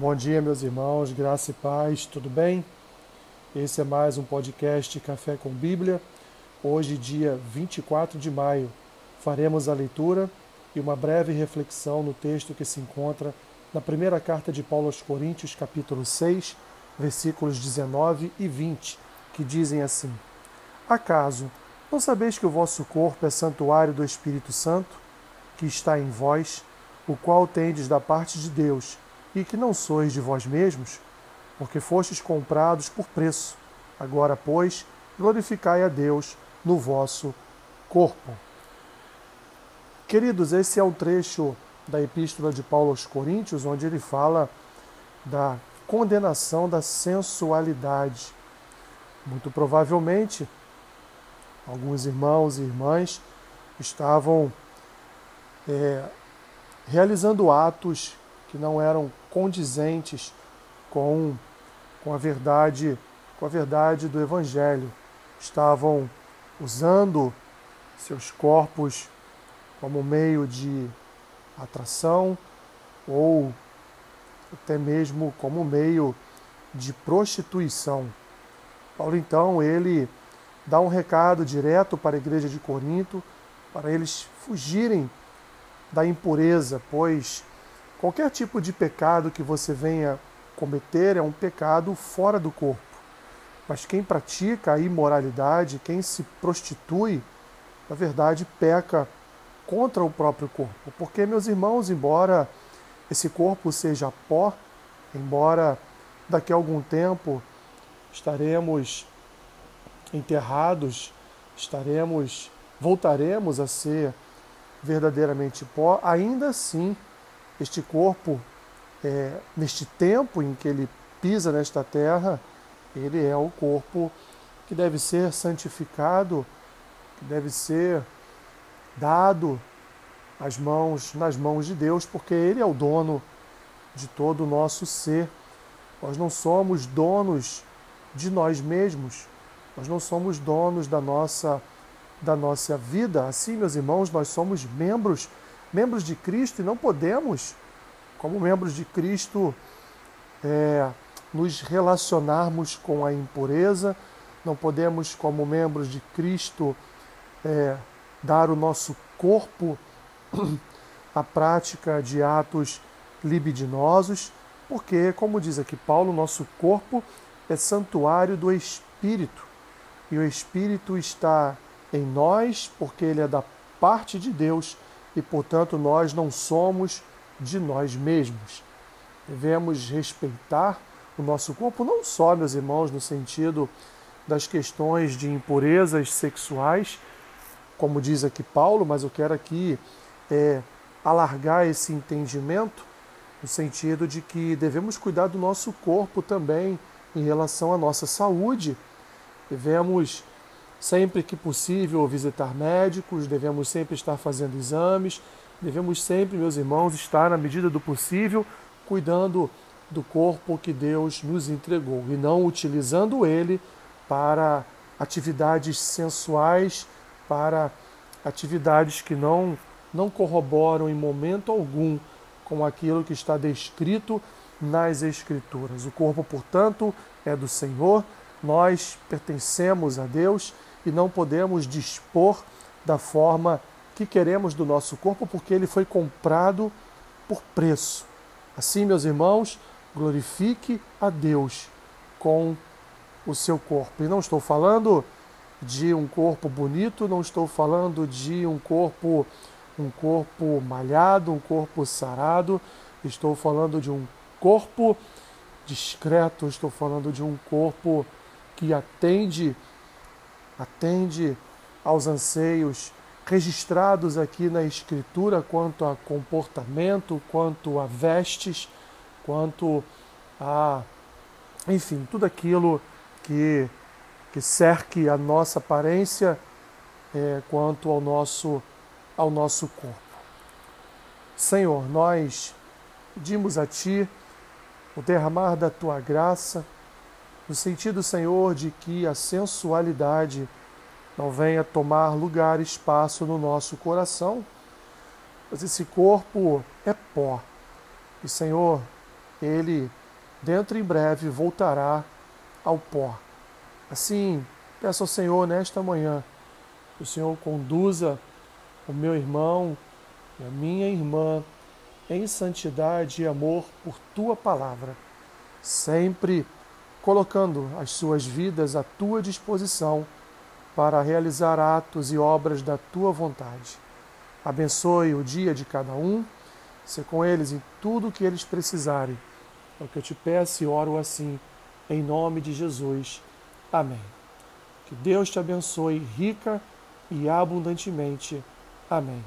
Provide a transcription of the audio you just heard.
Bom dia, meus irmãos, graça e paz, tudo bem? Esse é mais um podcast Café com Bíblia. Hoje, dia 24 de maio, faremos a leitura e uma breve reflexão no texto que se encontra na primeira carta de Paulo aos Coríntios, capítulo 6, versículos 19 e 20, que dizem assim: Acaso não sabeis que o vosso corpo é santuário do Espírito Santo, que está em vós, o qual tendes da parte de Deus? E que não sois de vós mesmos, porque fostes comprados por preço. Agora, pois, glorificai a Deus no vosso corpo. Queridos, esse é o trecho da Epístola de Paulo aos Coríntios, onde ele fala da condenação da sensualidade. Muito provavelmente, alguns irmãos e irmãs estavam é, realizando atos que não eram condizentes com, com a verdade, com a verdade do evangelho. Estavam usando seus corpos como meio de atração ou até mesmo como meio de prostituição. Paulo então ele dá um recado direto para a igreja de Corinto para eles fugirem da impureza, pois Qualquer tipo de pecado que você venha cometer é um pecado fora do corpo. Mas quem pratica a imoralidade, quem se prostitui, na verdade peca contra o próprio corpo. Porque, meus irmãos, embora esse corpo seja pó, embora daqui a algum tempo estaremos enterrados, estaremos, voltaremos a ser verdadeiramente pó, ainda assim este corpo, é, neste tempo em que ele pisa nesta terra, ele é o corpo que deve ser santificado, que deve ser dado às mãos, nas mãos de Deus, porque Ele é o dono de todo o nosso ser. Nós não somos donos de nós mesmos, nós não somos donos da nossa, da nossa vida. Assim, meus irmãos, nós somos membros membros de Cristo e não podemos, como membros de Cristo, é, nos relacionarmos com a impureza, não podemos, como membros de Cristo, é, dar o nosso corpo à prática de atos libidinosos, porque, como diz aqui Paulo, nosso corpo é santuário do Espírito. E o Espírito está em nós porque ele é da parte de Deus e, portanto, nós não somos de nós mesmos. Devemos respeitar o nosso corpo, não só, meus irmãos, no sentido das questões de impurezas sexuais, como diz aqui Paulo, mas eu quero aqui é, alargar esse entendimento no sentido de que devemos cuidar do nosso corpo também em relação à nossa saúde. Devemos sempre que possível visitar médicos, devemos sempre estar fazendo exames, devemos sempre, meus irmãos, estar na medida do possível cuidando do corpo que Deus nos entregou e não utilizando ele para atividades sensuais, para atividades que não não corroboram em momento algum com aquilo que está descrito nas escrituras. O corpo, portanto, é do Senhor, nós pertencemos a Deus e não podemos dispor da forma que queremos do nosso corpo, porque ele foi comprado por preço. Assim, meus irmãos, glorifique a Deus com o seu corpo. E não estou falando de um corpo bonito, não estou falando de um corpo um corpo malhado, um corpo sarado, estou falando de um corpo discreto, estou falando de um corpo que atende atende aos anseios registrados aqui na Escritura quanto a comportamento, quanto a vestes, quanto a, enfim, tudo aquilo que, que cerque a nossa aparência é, quanto ao nosso, ao nosso corpo. Senhor, nós pedimos a Ti o derramar da Tua graça no sentido, Senhor, de que a sensualidade não venha tomar lugar, espaço no nosso coração, mas esse corpo é pó. E, Senhor, ele, dentro em breve, voltará ao pó. Assim, peço ao Senhor nesta manhã que o Senhor conduza o meu irmão e a minha irmã em santidade e amor por tua palavra, sempre colocando as suas vidas à tua disposição para realizar atos e obras da tua vontade. Abençoe o dia de cada um, se com eles em tudo o que eles precisarem. É o que eu te peço e oro assim, em nome de Jesus. Amém. Que Deus te abençoe rica e abundantemente. Amém.